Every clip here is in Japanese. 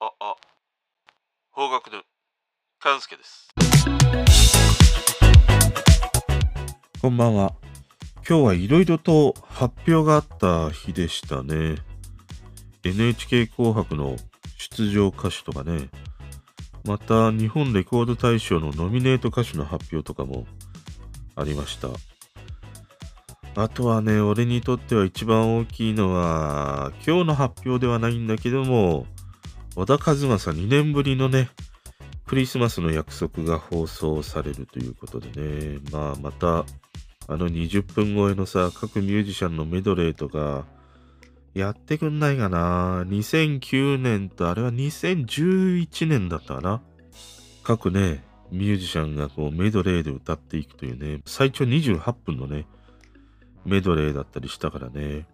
あ、あ、方角の勘介です。こんばんは。今日はいろいろと発表があった日でしたね。NHK 紅白の出場歌手とかね、また日本レコード大賞のノミネート歌手の発表とかもありました。あとはね、俺にとっては一番大きいのは、今日の発表ではないんだけども、小田和正2年ぶりのね、クリスマスの約束が放送されるということでね、まあまた、あの20分超えのさ、各ミュージシャンのメドレーとか、やってくんないかな ?2009 年とあれは2011年だったかな各ね、ミュージシャンがこうメドレーで歌っていくというね、最長28分のね、メドレーだったりしたからね。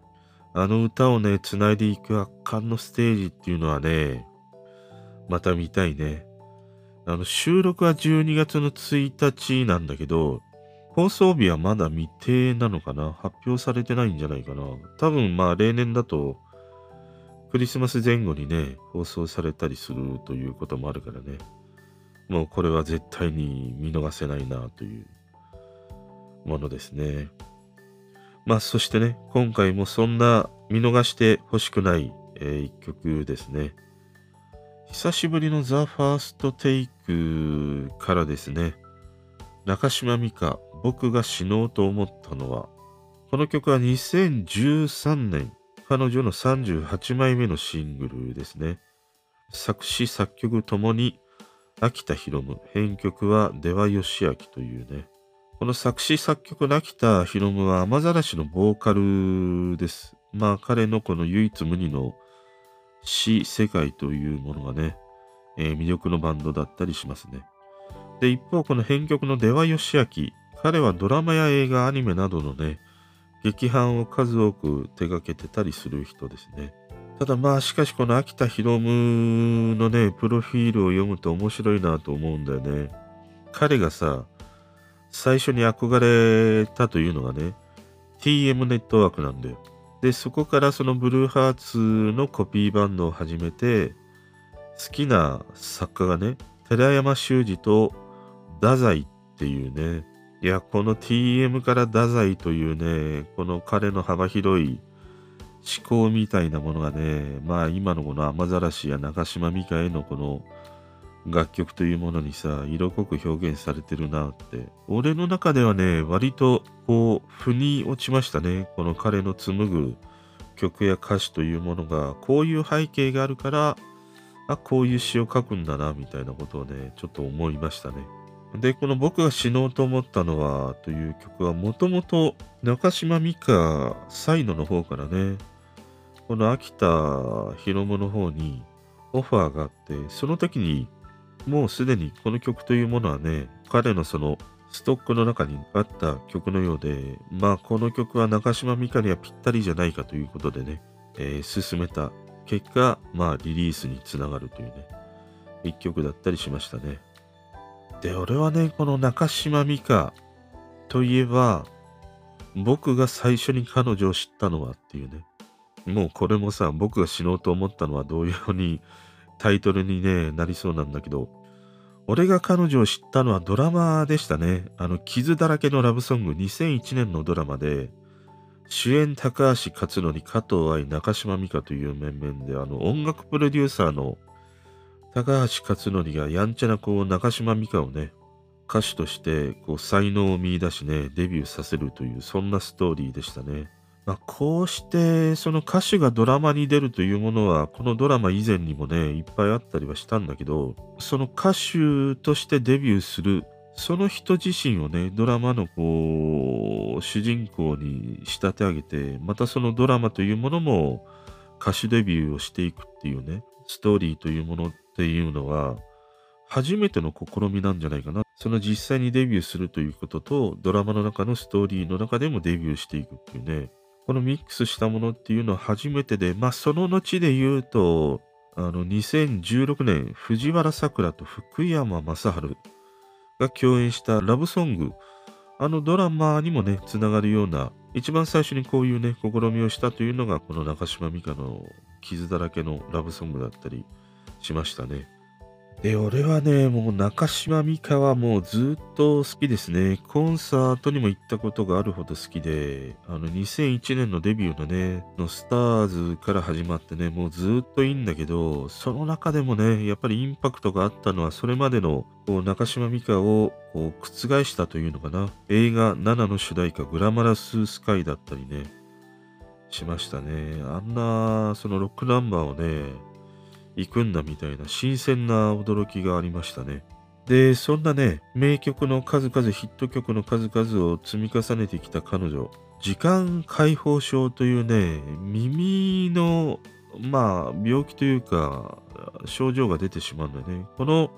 あの歌をね、繋いでいく圧巻のステージっていうのはね、また見たいね。あの、収録は12月の1日なんだけど、放送日はまだ未定なのかな？発表されてないんじゃないかな多分まあ例年だとクリスマス前後にね、放送されたりするということもあるからね。もうこれは絶対に見逃せないなというものですね。まあそしてね、今回もそんな見逃してほしくない、えー一曲ですね。久しぶりのザ・ファーストテイクからですね、中島美嘉、僕が死のうと思ったのは、この曲は2013年、彼女の38枚目のシングルですね。作詞作曲ともに秋田博夢、編曲は出羽義明というね。この作詞作曲の秋田博夢は雨ざらしのボーカルです。まあ彼のこの唯一無二の詩世界というものがね、えー魅力のバンドだったりしますね。で、一方、この編曲の出羽義明、彼はドラマや映画、アニメなどのね、劇伴を数多く手掛けてたりする人ですね。ただまあ、しかしこの秋田博夢のね、プロフィールを読むと面白いなと思うんだよね。彼がさ、最初に憧れたというのがね、TM ネットワークなんだよ。で、そこからそのブルーハーツのコピーバンドを始めて、好きな作家がね、寺山修司と太宰っていうね、いや、この TM から太宰というね、この彼の幅広い思考みたいなものがね、まあ今のこの雨ざらしや中島美嘉へのこの楽曲というものにさ、色濃く表現されてるなって。俺の中ではね、割とこう、腑に落ちましたね。この彼の紡ぐ曲や歌詞というものが、こういう背景があるから、あ、こういう詩を書くんだな、みたいなことをね、ちょっと思いましたね。で、この僕が死のうと思ったのは、という曲は、もともと中島美嘉サイノの方からね、この秋田博夢の方にオファーがあって、その時にもうすでにこの曲というものはね、彼のそのストックの中にあった曲のようで、まあこの曲は中島美嘉にはぴったりじゃないかということでね、えー進めた結果、まあリリースにつながるというね、一曲だったりしましたね。で、俺はね、この中島美嘉といえば、僕が最初に彼女を知ったのはっていうね。もうこれもさ、僕が死のうと思ったのは同様にタイトルにね、なりそうなんだけど、俺が彼女を知ったのはドラマでしたね。あの、傷だらけのラブソング2001年のドラマで、主演高橋克典、加藤愛、中島美嘉という面々で、あの、音楽プロデューサーの高橋克典がやんちゃなこう中島美嘉をね、歌手としてこう才能を見出しね、デビューさせるという、そんなストーリーでしたね。まあ、こうして、その歌手がドラマに出るというものは、このドラマ以前にもね、いっぱいあったりはしたんだけど、その歌手としてデビューする、その人自身をね、ドラマのこう、主人公に仕立て上げて、またそのドラマというものも歌手デビューをしていくっていうね、ストーリーというものっていうのは、初めての試みなんじゃないかな。その実際にデビューするということと、ドラマの中のストーリーの中でもデビューしていくっていうね、このミックスしたものっていうのは初めてで、まあその後で言うと、あの2016年、藤原さくらと福山雅治が共演したラブソング、あのドラマにもね、つながるような、一番最初にこういうね、試みをしたというのが、この中島美嘉の傷だらけのラブソングだったりしましたね。で、俺はね、もう中島美嘉はもうずっと好きですね。コンサートにも行ったことがあるほど好きで、あの2001年のデビューのね、のスターズから始まってね、もうずっといいんだけど、その中でもね、やっぱりインパクトがあったのは、それまでのこう中島美嘉をこう覆したというのかな。映画7の主題歌、グラマラススカイだったりね、しましたね。あんな、そのロックナンバーをね、行くんだみたいな新鮮な驚きがありましたね。で、そんなね、名曲の数々、ヒット曲の数々を積み重ねてきた彼女、時間解放症というね、耳の、まあ、病気というか、症状が出てしまうんだよね。この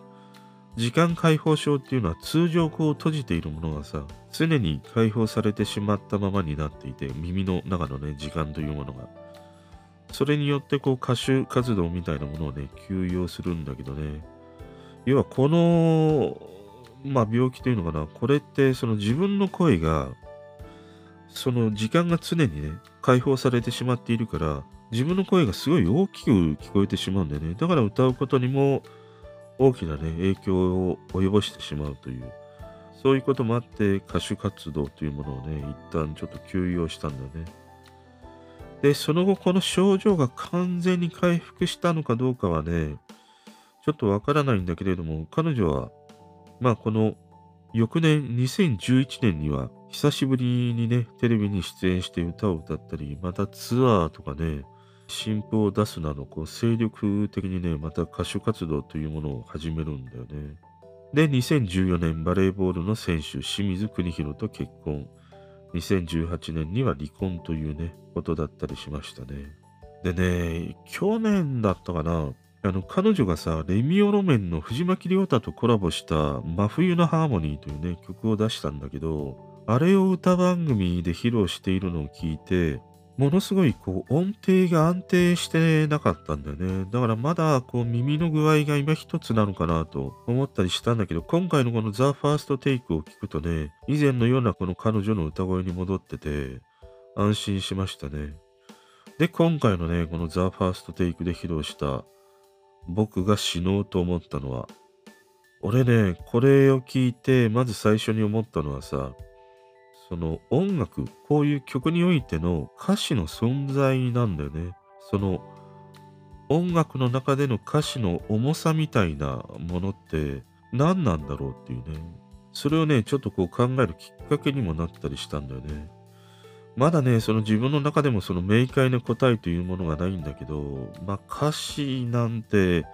時間解放症っていうのは通常こう閉じているものがさ、常に解放されてしまったままになっていて、耳の中のね、時間というものが。それによってこう歌手活動みたいなものをね、休養するんだけどね。要はこの、まあ病気というのかな、これってその自分の声が、その時間が常にね、解放されてしまっているから、自分の声がすごい大きく聞こえてしまうんだよね。だから歌うことにも大きなね、影響を及ぼしてしまうという、そういうこともあって歌手活動というものをね、一旦ちょっと休養したんだよね。で、その後この症状が完全に回復したのかどうかはね、ちょっとわからないんだけれども、彼女は、まあこの翌年2011年には久しぶりにね、テレビに出演して歌を歌ったり、またツアーとかね、新譜を出すなど、こう精力的にね、また歌手活動というものを始めるんだよね。で、2014年バレーボールの選手、清水邦弘と結婚。2018年には離婚というね、ことだったりしましたね。でね、去年だったかな、あの、彼女がさ、レミオロメンの藤巻亮太とコラボした真冬のハーモニーというね、曲を出したんだけど、あれを歌番組で披露しているのを聞いて、ものすごいこう音程が安定してなかったんだよね。だからまだこう耳の具合が今一つなのかなと思ったりしたんだけど、今回のこのザ・ファーストテイクを聞くとね、以前のようなこの彼女の歌声に戻ってて、安心しましたね。で、今回のね、このザ・ファーストテイクで披露した僕が死のうと思ったのは、俺ね、これを聞いて、まず最初に思ったのはさ、その音楽、こういう曲においての歌詞の存在なんだよね。その音楽の中での歌詞の重さみたいなものって何なんだろうっていうね。それをね、ちょっとこう考えるきっかけにもなったりしたんだよね。まだね、その自分の中でもその明快な答えというものがないんだけど、まあ歌詞なんて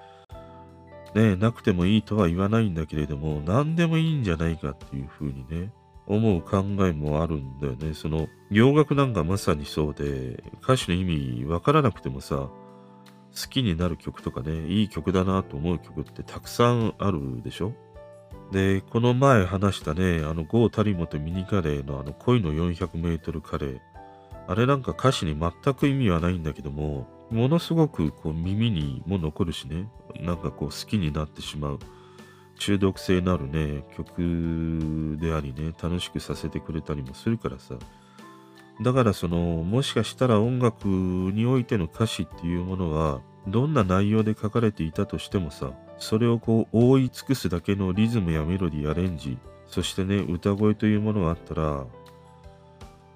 ね、なくてもいいとは言わないんだけれども、何でもいいんじゃないかっていうふうにね、思う考えもあるんだよね。その洋楽なんかまさにそうで歌詞の意味わからなくてもさ好きになる曲とかねいい曲だなと思う曲ってたくさんあるでしょ？でこの前話したねあのゴー・タリモとミニカレーのあの恋の 400m カレー。あれなんか歌詞に全く意味はないんだけどもものすごくこう耳にも残るしね。なんかこう好きになってしまう。中毒性のあるね、曲でありね、楽しくさせてくれたりもするからさ。だからその、もしかしたら音楽においての歌詞っていうものは、どんな内容で書かれていたとしてもさ、それをこう覆い尽くすだけのリズムやメロディー、アレンジ、そしてね、歌声というものがあったら、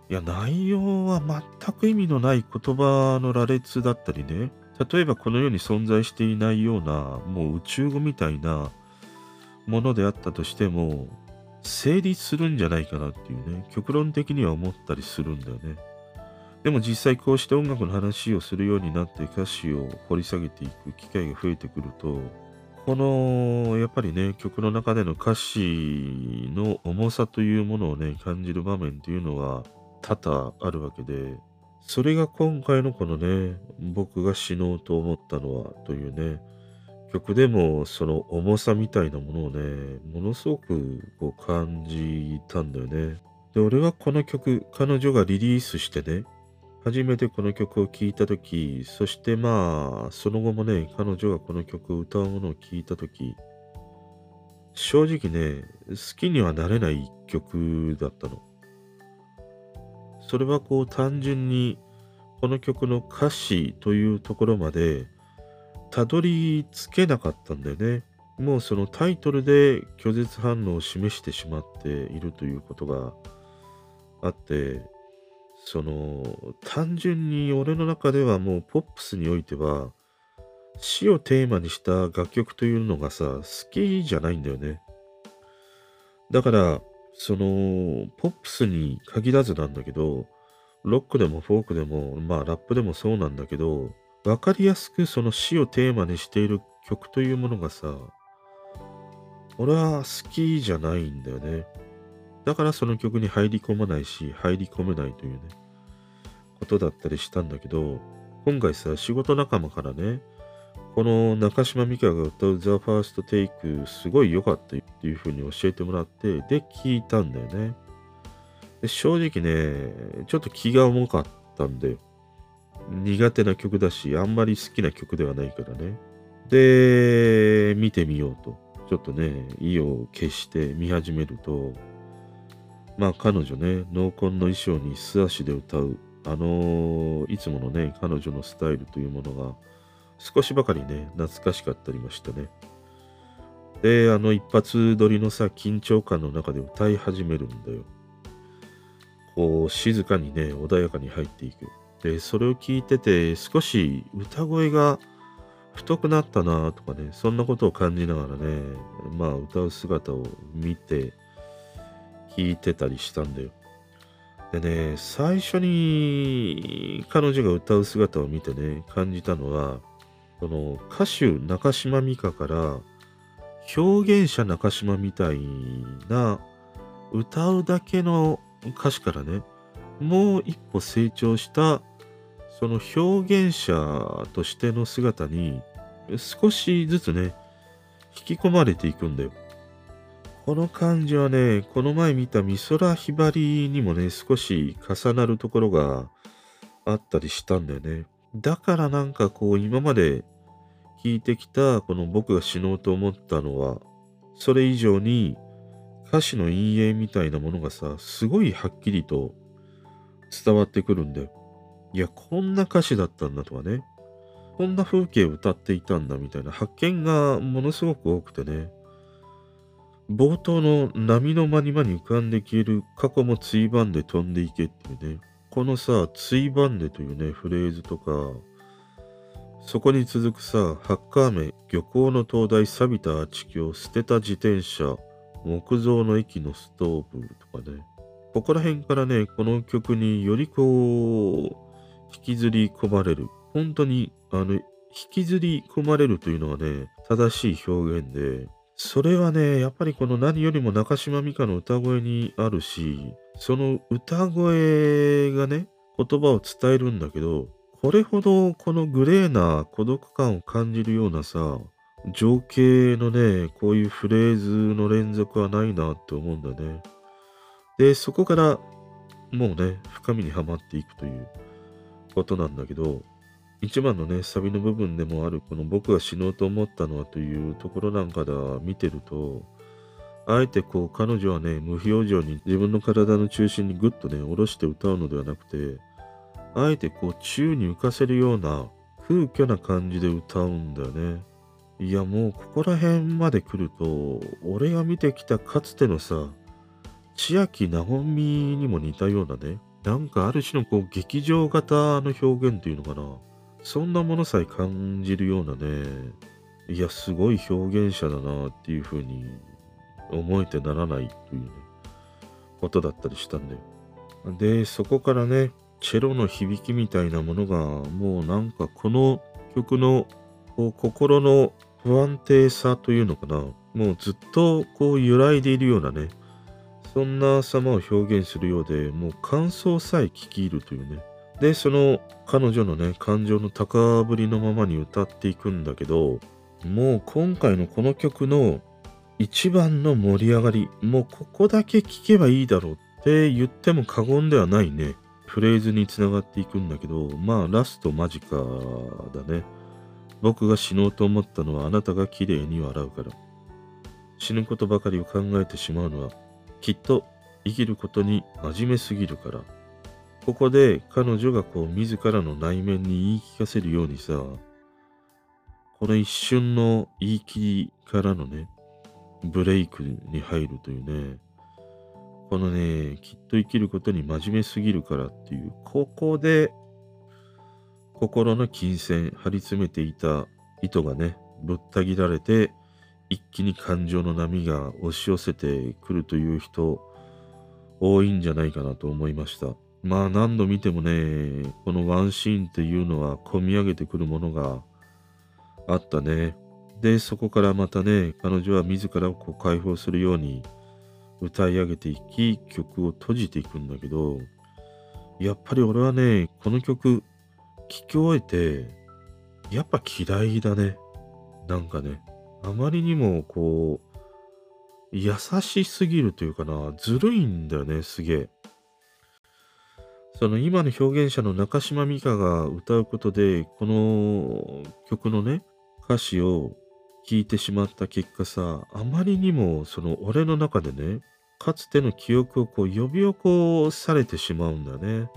いや、内容は全く意味のない言葉の羅列だったりね、例えばこの世に存在していないような、もう宇宙語みたいな、ものであったとしても、成立するんじゃないかなっていうね、極論的には思ったりするんだよね。でも実際こうして音楽の話をするようになって歌詞を掘り下げていく機会が増えてくると、このやっぱりね、曲の中での歌詞の重さというものをね、感じる場面っていうのは多々あるわけで、それが今回のこのね、僕が死のうと思ったのはというね、曲でもその重さみたいなものをね、ものすごくこう感じたんだよね。で、俺はこの曲、彼女がリリースしてね、初めてこの曲を聴いたとき、そしてまあ、その後もね、彼女がこの曲を歌うものを聴いたとき、正直ね、好きにはなれない曲だったの。それはこう単純に、この曲の歌詞というところまで、たどり着けなかったんだよね。もうそのタイトルで拒絶反応を示してしまっているということがあって、その単純に俺の中ではもうポップスにおいては死をテーマにした楽曲というのがさ、好きじゃないんだよね。だから、その、ポップスに限らずなんだけど、ロックでもフォークでも、まあラップでもそうなんだけど、わかりやすくその死をテーマにしている曲というものがさ、俺は好きじゃないんだよね。だからその曲に入り込まないし、入り込めないというね、ことだったりしたんだけど、今回さ、仕事仲間からね、この中島美嘉が歌う The First Take すごい良かったっていう風に教えてもらって、で、聞いたんだよね。で正直ね、ちょっと気が重かったんで、苦手な曲だし、あんまり好きな曲ではないからね。で、見てみようと。ちょっとね、意を消して見始めると、まあ彼女ね、濃紺の衣装に素足で歌う、あの、いつものね、彼女のスタイルというものが、少しばかりね、懐かしかったりましたね。で、あの一発撮りのさ、緊張感の中で歌い始めるんだよ。こう、静かにね、穏やかに入っていく。で、それを聞いてて、少し歌声が太くなったなとかね、そんなことを感じながらね、まあ歌う姿を見て、聞いてたりしたんだよ。でね、最初に彼女が歌う姿を見てね、感じたのは、その歌手中島美嘉から表現者中島みたいな歌うだけの歌詞からね、もう一歩成長したその表現者としての姿に少しずつね、引き込まれていくんだよ。この感じはね、この前見た美空ひばりにもね、少し重なるところがあったりしたんだよね。だからなんかこう今まで聞いてきたこの僕が死のうと思ったのは、それ以上に歌詞の陰影みたいなものがさ、すごいはっきりと伝わってくるんだよ。いや、こんな歌詞だったんだとかね。こんな風景を歌っていたんだみたいな発見がものすごく多くてね。冒頭の波の間に間に浮かんで消える過去もついばんで飛んでいけっていうね。このさ、ついばんでというね、フレーズとか、そこに続くさ、ハッカーメ、漁港の灯台、錆びた地球、捨てた自転車、木造の駅のストーブとかね。ここら辺からね、この曲によりこう、引きずり込まれる。本当に、あの、引きずり込まれるというのはね、正しい表現で、それはね、やっぱりこの何よりも中島美嘉の歌声にあるし、その歌声がね、言葉を伝えるんだけど、これほどこのグレーな孤独感を感じるようなさ、情景のね、こういうフレーズの連続はないなって思うんだね。で、そこからもうね、深みにはまっていくということなんだけど、一番のね、サビの部分でもある、この僕が死のうと思ったのはというところなんかで見てると、あえてこう、彼女はね、無表情に自分の体の中心にぐっとね、下ろして歌うのではなくて、あえてこう、宙に浮かせるような空虚な感じで歌うんだよね。いや、もうここら辺まで来ると、俺が見てきたかつてのさ、千秋直美にも似たようなね、なんかある種のこう劇場型の表現っていうのかな。そんなものさえ感じるようなね、いや、すごい表現者だなっていうふうに思えてならないというね、ことだったりしたんだよ。で、そこからね、チェロの響きみたいなものが、もうなんかこの曲のこう心の不安定さというのかな、もうずっとこう揺らいでいるようなね、そんな様を表現するようで、もう感想さえ聞き入るというね。で、その彼女のね、感情の高ぶりのままに歌っていくんだけど、もう今回のこの曲の一番の盛り上がり、もうここだけ聴けばいいだろうって言っても過言ではないね。フレーズにつながっていくんだけど、まあラスト間近だね。僕が死のうと思ったのはあなたが綺麗に笑うから。死ぬことばかりを考えてしまうのはきっと生きることに真面目すぎるから。ここで彼女がこう自らの内面に言い聞かせるようにさ、この一瞬の言い切りからのね、ブレイクに入るというね、このね、きっと生きることに真面目すぎるからっていう、ここで心の金銭張り詰めていた糸がね、ぶった切られて、一気に感情の波が押し寄せてくるという人、多いんじゃないかなと思いました。まあ何度見てもね、このワンシーンっていうのは込み上げてくるものがあったね。で、そこからまたね、彼女は自らをこう解放するように歌い上げていき、曲を閉じていくんだけど、やっぱり俺はね、この曲聴き終えて、やっぱ嫌いだね。なんかね、あまりにもこう、優しすぎるというかな、ずるいんだよね、すげえ。その今の表現者の中島美嘉が歌うことで、この曲のね、歌詞を聞いてしまった結果さ、あまりにもその俺の中でね、かつての記憶をこう呼び起こされてしまうんだね。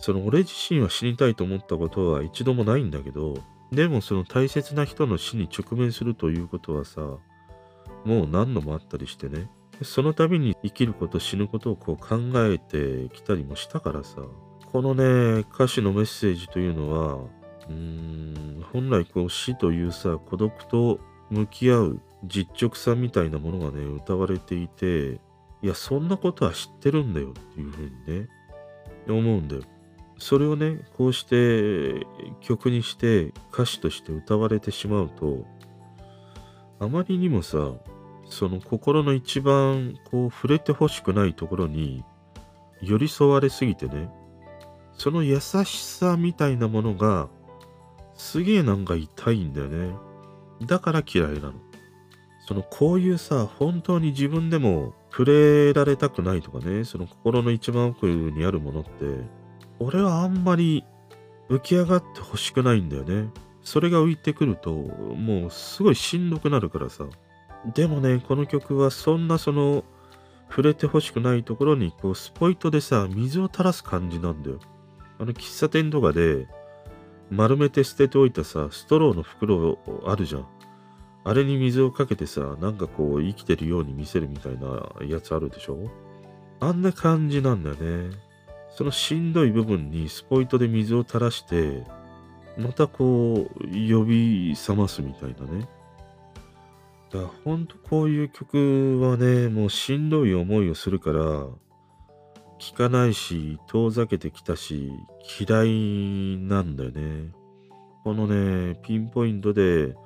その俺自身は死にたいと思ったことは一度もないんだけど、でもその大切な人の死に直面するということはさ、もう何度もあったりしてね、その度に生きること死ぬことをこう考えてきたりもしたからさ、このね、歌詞のメッセージというのは、うーん、本来こう死というさ、孤独と向き合う実直さみたいなものがね、歌われていて、いや、そんなことは知ってるんだよっていうふうにね、思うんだよ。それをね、こうして曲にして歌詞として歌われてしまうと、あまりにもさ、その心の一番こう触れてほしくないところに寄り添われすぎてね、その優しさみたいなものがすげえなんか痛いんだよね。だから嫌いなの。そのこういうさ、本当に自分でも触れられたくないとかね、その心の一番奥にあるものって、俺はあんまり浮き上がってほしくないんだよね。それが浮いてくると、もうすごいしんどくなるからさ。でもね、この曲はそんなその、触れてほしくないところに、こう、スポイトでさ、水を垂らす感じなんだよ。あの、喫茶店とかで、丸めて捨てておいたさ、ストローの袋あるじゃん。あれに水をかけてさ、なんかこう、生きてるように見せるみたいなやつあるでしょあんな感じなんだよね。そのしんどい部分にスポイトで水を垂らして、またこう、呼び覚ますみたいなね。だからほんとこういう曲はね、もうしんどい思いをするから、聴かないし、遠ざけてきたし、嫌いなんだよね。このね、ピンポイントで、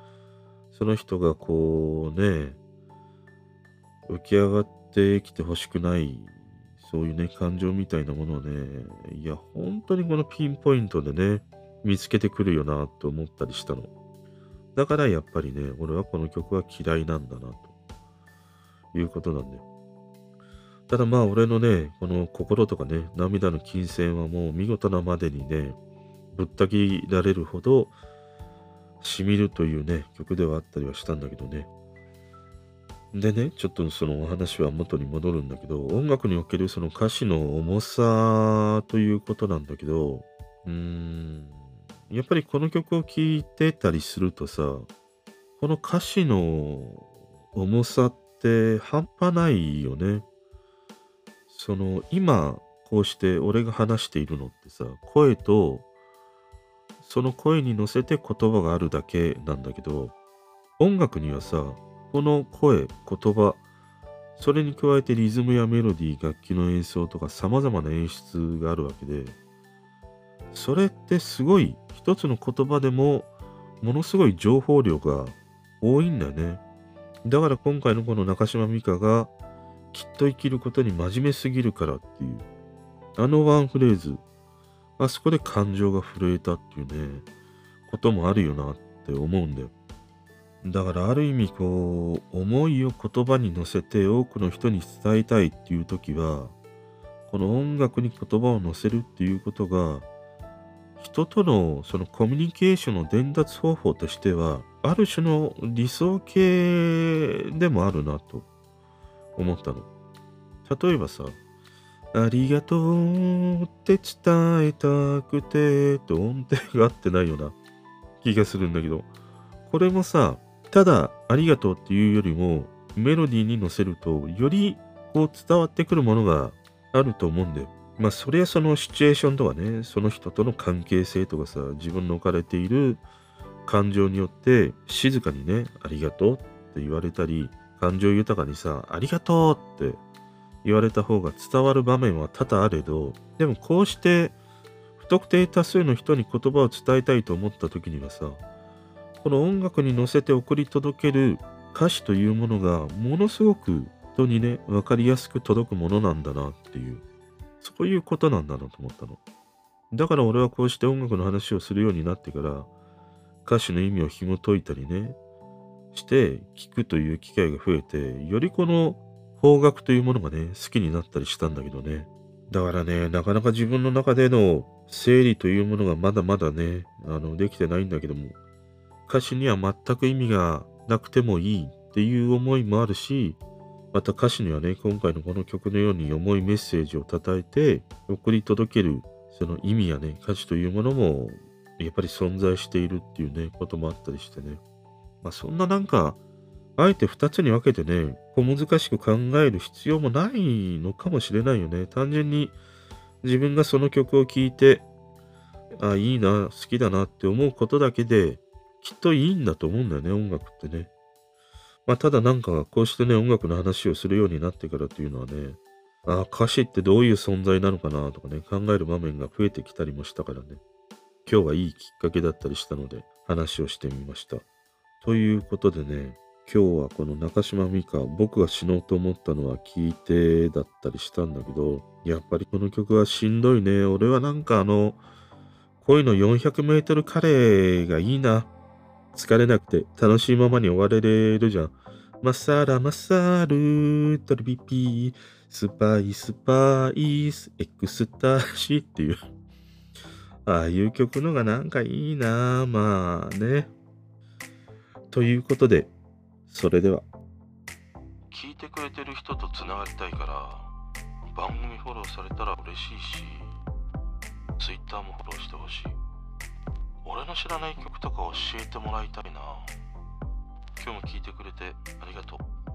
その人がこうね、浮き上がってきてほしくないそういうね、感情みたいなものをね、いや、本当にこのピンポイントでね、見つけてくるよなと思ったりしたの。だからやっぱりね、俺はこの曲は嫌いなんだな、ということなんだよ。ただまあ俺のね、この心とかね、涙の金銭はもう見事なまでにね、ぶった切られるほど、しみるというね、曲ではあったりはしたんだけどね。でね、ちょっとそのお話は元に戻るんだけど、音楽におけるその歌詞の重さということなんだけど、うーん、やっぱりこの曲を聴いてたりするとさ、この歌詞の重さって半端ないよね。その今こうして俺が話しているのってさ、声とその声に乗せて言葉があるだけなんだけど、音楽にはさ、この声、言葉、それに加えてリズムやメロディー、楽器の演奏とか様々な演出があるわけで、それってすごい一つの言葉でもものすごい情報量が多いんだよね。だから今回のこの中島美嘉がきっと生きることに真面目すぎるからっていう、あのワンフレーズ、あそこで感情が震えたっていうね、こともあるよなって思うんだよ。だからある意味こう思いを言葉に乗せて多くの人に伝えたいっていう時はこの音楽に言葉を乗せるっていうことが人とのそのコミュニケーションの伝達方法としてはある種の理想形でもあるなと思ったの。例えばさありがとうって伝えたくてと音程が合ってないような気がするんだけどこれもさ、ただありがとうっていうよりも、メロディーに乗せると、よりこう伝わってくるものがあると思うんだよ。まあそれはそのシチュエーションとかね、その人との関係性とかさ、自分の置かれている感情によって静かにね、ありがとうって言われたり、感情豊かにさ、ありがとうって言われた方が伝わる場面は多々あれど、でもこうして不特定多数の人に言葉を伝えたいと思った時にはさ、この音楽に乗せて送り届ける歌詞というものがものすごく人にね、わかりやすく届くものなんだなっていう、そういうことなんだなと思ったの。だから俺はこうして音楽の話をするようになってから、歌詞の意味を紐解いたりね、して聞くという機会が増えて、よりこの方角というものがね、好きになったりしたんだけどね。だからね、なかなか自分の中での整理というものがまだまだね、あの、できてないんだけども、歌詞には全く意味がなくてもいいっていう思いもあるし、また歌詞にはね、今回のこの曲のように重いメッセージを叩いて送り届けるその意味やね、歌詞というものもやっぱり存在しているっていうね、こともあったりしてね。まあそんななんか、あえて二つに分けてね、小難しく考える必要もないのかもしれないよね。単純に自分がその曲を聴いて、あ、いいな、好きだなって思うことだけで、きっといいんだと思うんだよね、音楽ってね。まあ、ただなんか、こうしてね、音楽の話をするようになってからっていうのはね、あ歌詞ってどういう存在なのかなとかね、考える場面が増えてきたりもしたからね。今日はいいきっかけだったりしたので、話をしてみました。ということでね、今日はこの中島美嘉、僕が死のうと思ったのは聞いてだったりしたんだけど、やっぱりこの曲はしんどいね。俺はなんかあの、恋の400メートルカレーがいいな。疲れなくて楽しいままに終われるじゃん。マサラマサルトリビピピスパイスパイスエクスタシーっていう。ああいう曲のがなんかいいなまあね。ということで、それでは。聞いてくれてる人とつながりたいから番組フォローされたら嬉しいし Twitter もフォローしてほしい俺の知らない曲とか教えてもらいたいな。今日も聴いてくれてありがとう。